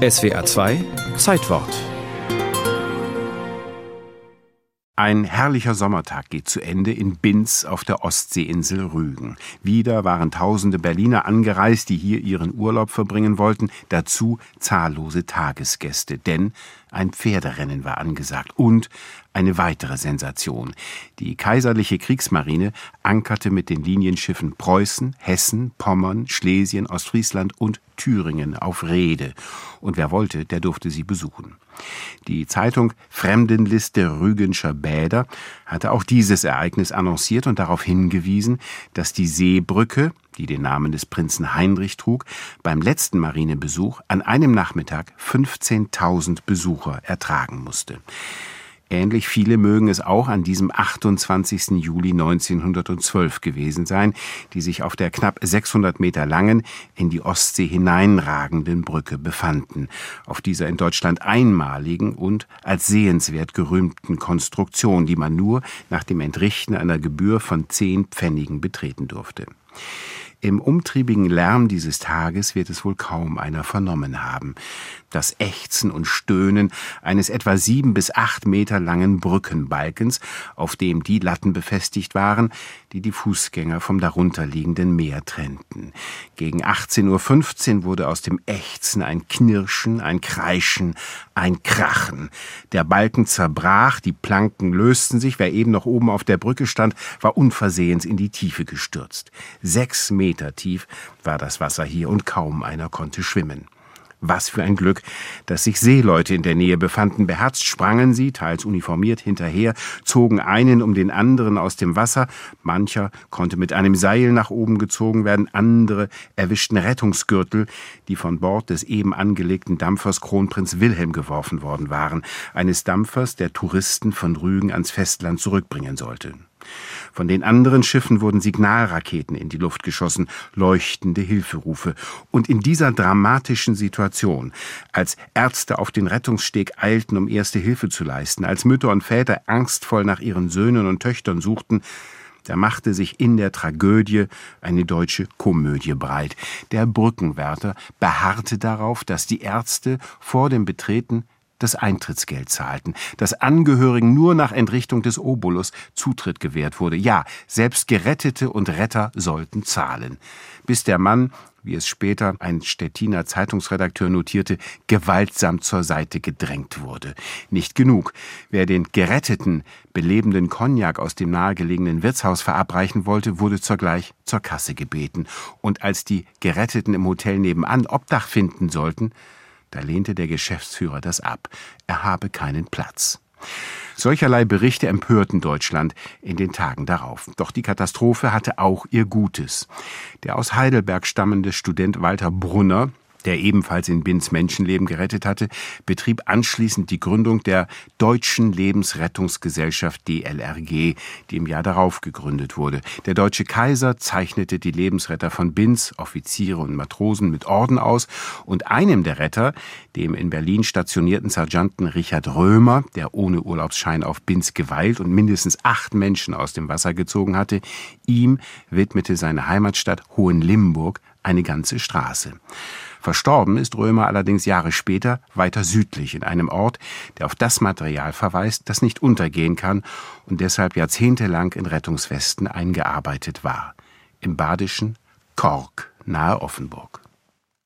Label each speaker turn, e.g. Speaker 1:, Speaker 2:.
Speaker 1: SWA 2 Zeitwort.
Speaker 2: Ein herrlicher Sommertag geht zu Ende in Binz auf der Ostseeinsel Rügen. Wieder waren tausende Berliner angereist, die hier ihren Urlaub verbringen wollten, dazu zahllose Tagesgäste, denn ein Pferderennen war angesagt und eine weitere Sensation. Die kaiserliche Kriegsmarine ankerte mit den Linienschiffen Preußen, Hessen, Pommern, Schlesien, Ostfriesland und Thüringen auf Rede. Und wer wollte, der durfte sie besuchen. Die Zeitung Fremdenliste Rügenscher Bäder hatte auch dieses Ereignis annonciert und darauf hingewiesen, dass die Seebrücke, die den Namen des Prinzen Heinrich trug, beim letzten Marinebesuch an einem Nachmittag 15.000 Besucher ertragen musste. Ähnlich viele mögen es auch an diesem 28. Juli 1912 gewesen sein, die sich auf der knapp 600 Meter langen, in die Ostsee hineinragenden Brücke befanden, auf dieser in Deutschland einmaligen und als sehenswert gerühmten Konstruktion, die man nur nach dem Entrichten einer Gebühr von zehn Pfennigen betreten durfte. Im umtriebigen Lärm dieses Tages wird es wohl kaum einer vernommen haben. Das Ächzen und Stöhnen eines etwa sieben bis acht Meter langen Brückenbalkens, auf dem die Latten befestigt waren, die die Fußgänger vom darunterliegenden Meer trennten. Gegen 18.15 Uhr wurde aus dem Ächzen ein Knirschen, ein Kreischen, ein Krachen. Der Balken zerbrach, die Planken lösten sich, wer eben noch oben auf der Brücke stand, war unversehens in die Tiefe gestürzt. Sechs Meter Meter tief war das Wasser hier und kaum einer konnte schwimmen. Was für ein Glück, dass sich Seeleute in der Nähe befanden. Beherzt sprangen sie, teils uniformiert, hinterher, zogen einen um den anderen aus dem Wasser. Mancher konnte mit einem Seil nach oben gezogen werden, andere erwischten Rettungsgürtel, die von Bord des eben angelegten Dampfers Kronprinz Wilhelm geworfen worden waren, eines Dampfers, der Touristen von Rügen ans Festland zurückbringen sollte. Von den anderen Schiffen wurden Signalraketen in die Luft geschossen, leuchtende Hilferufe. Und in dieser dramatischen Situation, als Ärzte auf den Rettungssteg eilten, um erste Hilfe zu leisten, als Mütter und Väter angstvoll nach ihren Söhnen und Töchtern suchten, da machte sich in der Tragödie eine deutsche Komödie breit. Der Brückenwärter beharrte darauf, dass die Ärzte vor dem Betreten das Eintrittsgeld zahlten, dass Angehörigen nur nach Entrichtung des Obolus Zutritt gewährt wurde. Ja, selbst Gerettete und Retter sollten zahlen. Bis der Mann, wie es später ein Stettiner Zeitungsredakteur notierte, gewaltsam zur Seite gedrängt wurde. Nicht genug. Wer den Geretteten belebenden Cognac aus dem nahegelegenen Wirtshaus verabreichen wollte, wurde zugleich zur Kasse gebeten. Und als die Geretteten im Hotel nebenan Obdach finden sollten, da lehnte der Geschäftsführer das ab. Er habe keinen Platz. Solcherlei Berichte empörten Deutschland in den Tagen darauf. Doch die Katastrophe hatte auch ihr Gutes. Der aus Heidelberg stammende Student Walter Brunner der ebenfalls in Binz Menschenleben gerettet hatte, betrieb anschließend die Gründung der Deutschen Lebensrettungsgesellschaft DLRG, die im Jahr darauf gegründet wurde. Der deutsche Kaiser zeichnete die Lebensretter von Binz, Offiziere und Matrosen mit Orden aus und einem der Retter, dem in Berlin stationierten Sergeanten Richard Römer, der ohne Urlaubsschein auf Binz geweilt und mindestens acht Menschen aus dem Wasser gezogen hatte, ihm widmete seine Heimatstadt Hohenlimburg eine ganze Straße. Verstorben ist Römer allerdings Jahre später weiter südlich in einem Ort, der auf das Material verweist, das nicht untergehen kann und deshalb jahrzehntelang in Rettungswesten eingearbeitet war. Im badischen Kork nahe Offenburg.